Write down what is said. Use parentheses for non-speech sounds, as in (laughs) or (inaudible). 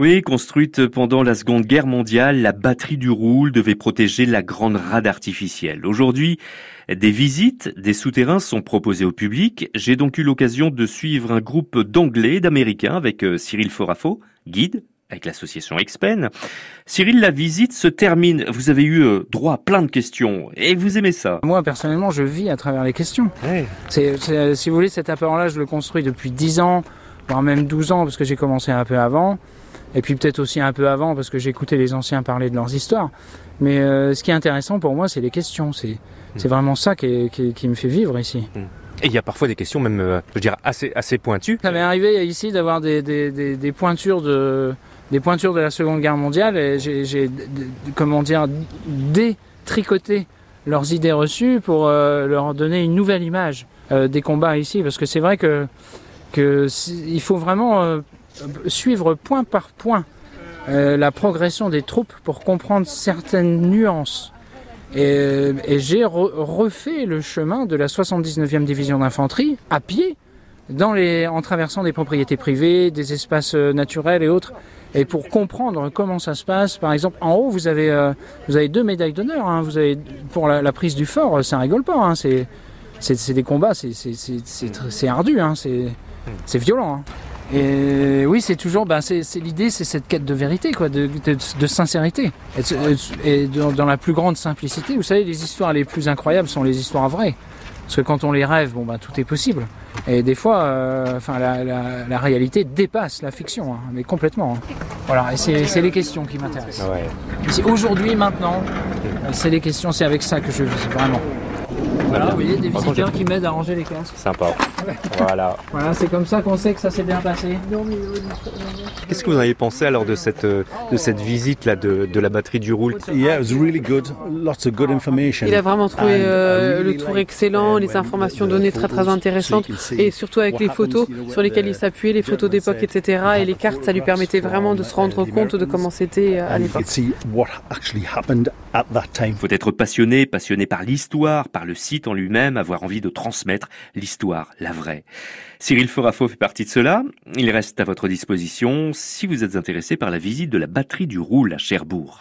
Oui, construite pendant la Seconde Guerre mondiale, la batterie du Roule devait protéger la grande rade artificielle. Aujourd'hui, des visites des souterrains sont proposées au public. J'ai donc eu l'occasion de suivre un groupe d'anglais et d'américains avec euh, Cyril Forafo, guide avec l'association Expen. Cyril, la visite se termine. Vous avez eu euh, droit à plein de questions et vous aimez ça. Moi, personnellement, je vis à travers les questions. C'est, si vous voulez, cet appareil-là, je le construis depuis 10 ans, voire même 12 ans, parce que j'ai commencé un peu avant. Et puis peut-être aussi un peu avant, parce que j'écoutais les anciens parler de leurs histoires. Mais euh, ce qui est intéressant pour moi, c'est les questions. C'est, hmm. vraiment ça qui, qui, qui, me fait vivre ici. Hmm. Et il y a parfois des questions même, euh, je veux dire, assez, assez pointues. Ça m'est arrivé ici d'avoir des, des, des, des pointures de des pointures de la Seconde Guerre mondiale et j'ai, comment dire, détricoté leurs idées reçues pour euh, leur donner une nouvelle image des combats ici. Parce que c'est vrai que, que il faut vraiment suivre point par point la progression des troupes pour comprendre certaines nuances. Et, et j'ai refait le chemin de la 79e division d'infanterie à pied en traversant des propriétés privées, des espaces naturels et autres. Et pour comprendre comment ça se passe, par exemple, en haut, vous avez, euh, vous avez deux médailles d'honneur. Hein. Vous avez pour la, prise du fort, ça rigole pas. Hein. C'est, des combats, c'est, ardu, hein. c'est, c'est violent. Et oui, c'est toujours, ben, c'est, l'idée, c'est cette quête de vérité, quoi, de, de, de sincérité, et, et dans, dans, la plus grande simplicité. Vous savez, les histoires les plus incroyables sont les histoires vraies. Parce que quand on les rêve, bon, ben, tout est possible. Et des fois, euh, enfin, la, la, la, réalité dépasse la fiction, hein, mais complètement. Hein. Voilà, et c'est les questions qui m'intéressent. Ouais. Aujourd'hui, maintenant, c'est les questions, c'est avec ça que je vis, vraiment. Voilà, vous voyez, des visiteurs qui m'aident à ranger les casques. Sympa. (laughs) voilà. Voilà, c'est comme ça qu'on sait que ça s'est bien passé. Qu'est-ce que vous en avez pensé alors de cette, de cette visite là de, de la batterie du Roule Yeah, it was really good. Lots of good information. Il a vraiment trouvé euh, le tour excellent, les informations données très très intéressantes et surtout avec les photos sur lesquelles il s'appuyait, les photos d'époque, etc. Et les cartes, ça lui permettait vraiment de se rendre compte de comment c'était euh, à l'époque. Il faut être passionné, passionné par l'histoire, par le site en lui-même, avoir envie de transmettre l'histoire, la vraie. Cyril Forafo fait partie de cela. Il reste à votre disposition si vous êtes intéressé par la visite de la batterie du Roule à Cherbourg.